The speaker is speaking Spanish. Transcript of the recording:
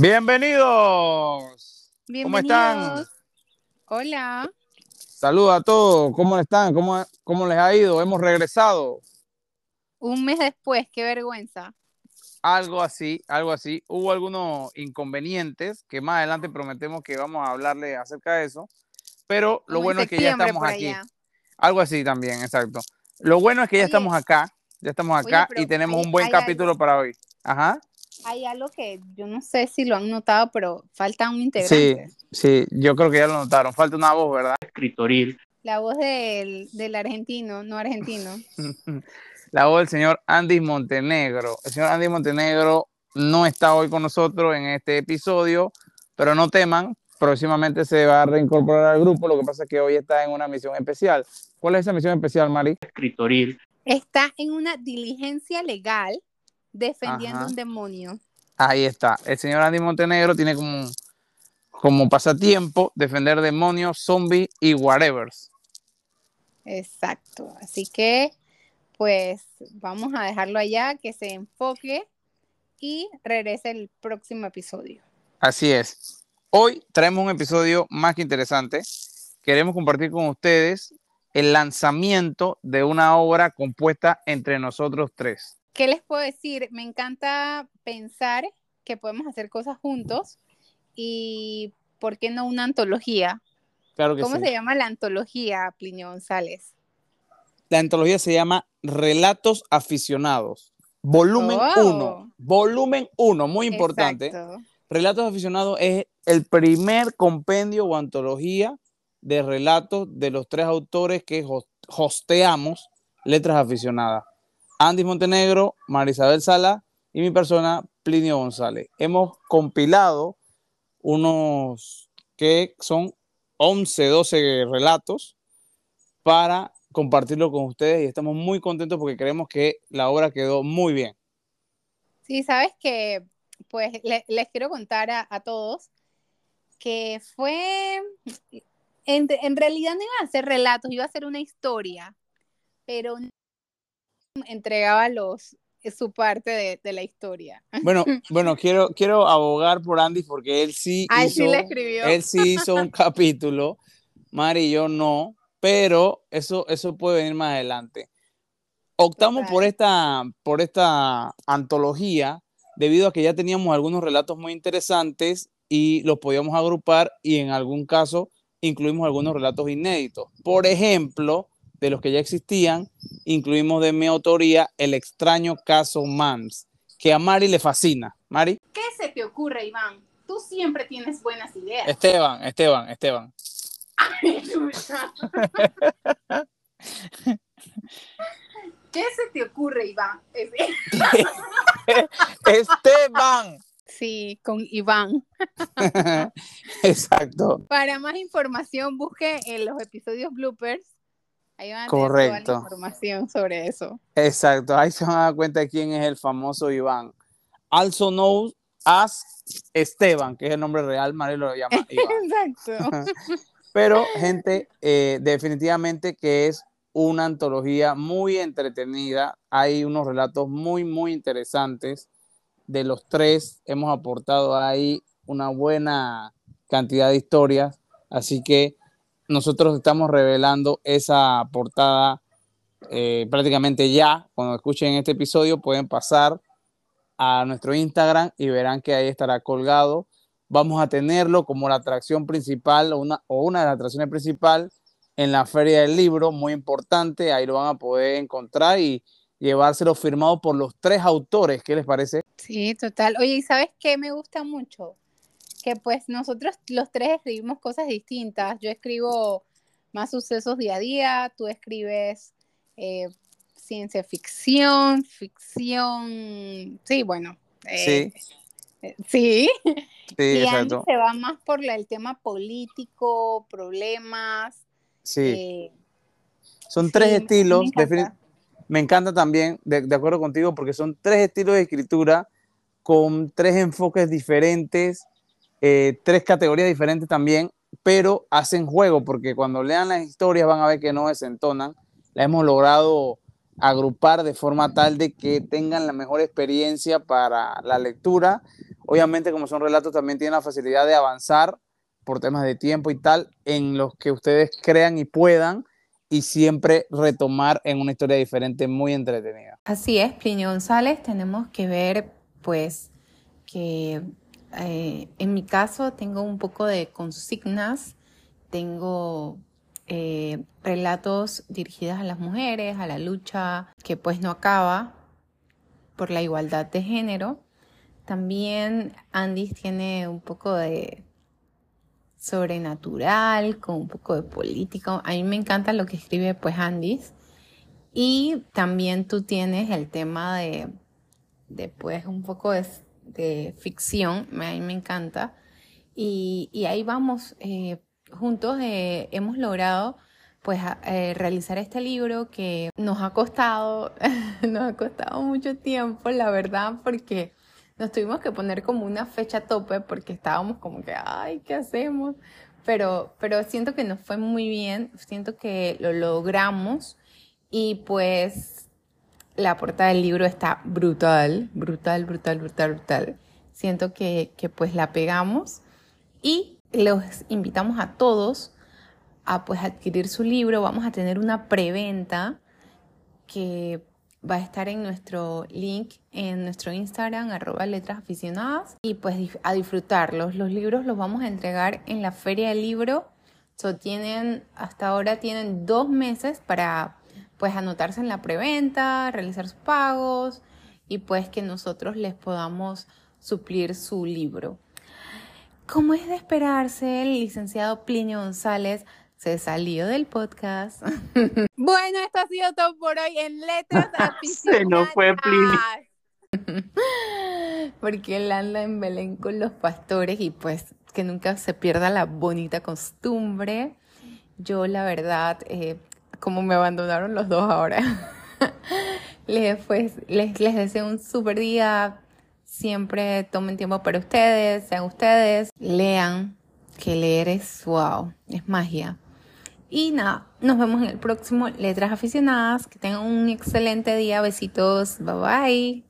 Bienvenidos. ¿Cómo están? Hola. Saludos a todos. ¿Cómo están? ¿Cómo, ¿Cómo les ha ido? Hemos regresado. Un mes después, qué vergüenza. Algo así, algo así. Hubo algunos inconvenientes que más adelante prometemos que vamos a hablarle acerca de eso. Pero lo bueno es que ya estamos aquí. Algo así también, exacto. Lo bueno es que ya estamos acá, ya estamos acá y tenemos un buen capítulo para hoy. Ajá. Hay algo que yo no sé si lo han notado, pero falta un integrante. Sí, sí, yo creo que ya lo notaron. Falta una voz, ¿verdad? Escritoril. La voz del, del argentino, no argentino. la voz del señor Andy Montenegro. El señor Andy Montenegro no está hoy con nosotros en este episodio, pero no teman, próximamente se va a reincorporar al grupo. Lo que pasa es que hoy está en una misión especial. ¿Cuál es esa misión especial, Mari? Escritoril. Está en una diligencia legal defendiendo un demonio. Ahí está. El señor Andy Montenegro tiene como, como pasatiempo defender demonios, zombies y whatever. Exacto. Así que pues vamos a dejarlo allá, que se enfoque y regrese el próximo episodio. Así es. Hoy traemos un episodio más que interesante. Queremos compartir con ustedes el lanzamiento de una obra compuesta entre nosotros tres. ¿Qué les puedo decir? Me encanta pensar que podemos hacer cosas juntos y, ¿por qué no una antología? Claro que ¿Cómo se llama la antología, Plinio González? La antología se llama Relatos Aficionados. Volumen 1. Volumen 1, muy importante. Relatos Aficionados es el primer compendio o antología de relatos de los tres autores que hosteamos Letras Aficionadas. Andy Montenegro, Marisabel Sala y mi persona, Plinio González. Hemos compilado unos que son 11, 12 relatos para compartirlo con ustedes y estamos muy contentos porque creemos que la obra quedó muy bien. Sí, sabes que, pues les quiero contar a, todos que fue, en, realidad no iba a ser relatos, iba a ser una historia, pero entregaba los, su parte de, de, la historia. Bueno, bueno, quiero, quiero abogar por Andy porque él sí, hizo, él sí hizo un capítulo, Mari y yo no, pero eso, eso puede venir más adelante. Optamos por esta, por esta antología debido a que ya teníamos algunos relatos muy interesantes y los podíamos agrupar y en algún caso incluimos algunos relatos inéditos. Por ejemplo, de los que ya existían, incluimos de mi autoría El extraño caso Mans, que a Mari le fascina. Mari. ¿Qué se te ocurre, Iván? Tú siempre tienes buenas ideas. Esteban, Esteban, Esteban. ¿Qué se te ocurre, Iván? Esteban. Sí, con Iván. Exacto. Para más información, busque en los episodios bloopers. Ahí van a Correcto. toda la información sobre eso. Exacto. Ahí se van a dar cuenta de quién es el famoso Iván. Also known as Esteban, que es el nombre real, Mario lo llama Iván. Exacto. Pero, gente, eh, definitivamente que es una antología muy entretenida. Hay unos relatos muy, muy interesantes. De los tres hemos aportado ahí una buena cantidad de historias. Así que nosotros estamos revelando esa portada eh, prácticamente ya. Cuando escuchen este episodio pueden pasar a nuestro Instagram y verán que ahí estará colgado vamos a tenerlo como la atracción principal o una, o una de las atracciones principales en la Feria del Libro, muy importante, ahí lo van a poder encontrar y llevárselo firmado por los tres autores, ¿qué les parece? Sí, total. Oye, ¿y sabes qué me gusta mucho? Que pues nosotros los tres escribimos cosas distintas. Yo escribo más sucesos día a día, tú escribes eh, ciencia ficción, ficción, sí, bueno. Eh, sí Sí. y exacto. se va más por el tema político, problemas. Sí. Eh, son tres estilos. Me encanta, también, de, acuerdo contigo, porque son tres estilos de escritura con tres enfoques diferentes, eh, tres categorías diferentes también, pero hacen juego, porque cuando lean las historias van a ver que no desentonan. La hemos logrado agrupar de forma tal de que tengan la mejor experiencia para la lectura obviamente como son relatos también tienen la facilidad de avanzar por temas de tiempo y tal, en los que ustedes crean y puedan y siempre retomar en una historia diferente muy entretenida. Así es, Plinio González, tenemos que ver pues que eh, en mi caso tengo un poco de consignas, tengo eh, relatos dirigidos a las mujeres, a la lucha que pues no acaba por la igualdad de género. También Andy tiene un poco de sobrenatural, con un poco de político. A mí me encanta lo que escribe pues Andy. Y también tú tienes el tema de, de pues un poco de de ficción, a me encanta. Y, ahí vamos, eh, juntos eh, hemos logrado pues eh, realizar este libro que nos ha costado, nos ha costado mucho tiempo, la verdad, porque nos tuvimos que poner como una fecha tope porque estábamos como que, ay, ¿qué hacemos? Pero, pero siento que nos fue muy bien, siento que lo logramos y pues la portada del libro está brutal, brutal, brutal, brutal, brutal. Siento que, pues la pegamos y los invitamos a todos a pues adquirir su libro. Vamos a tener una preventa que va a estar en nuestro link en nuestro Instagram, arroba letras aficionadas, y pues a disfrutarlos. Los libros los vamos a entregar en la feria del libro. Tienen, hasta ahora tienen dos meses para pues anotarse en la preventa, realizar sus pagos y pues que nosotros les podamos suplir su libro. Como es de esperarse, el licenciado Plinio González se salió del podcast. bueno, esto ha sido todo por hoy en Letras se nos fue Plinio. Porque él anda en Belén con los pastores y pues que nunca se pierda la bonita costumbre. Yo la verdad eh, como me abandonaron los dos ahora. les, pues, les, les deseo un super día. Siempre tomen tiempo para ustedes, sean ustedes, lean, que leer es wow, es magia. Y nada, nos vemos en el próximo Letras Aficionadas. Que tengan un excelente día. Besitos. Bye bye.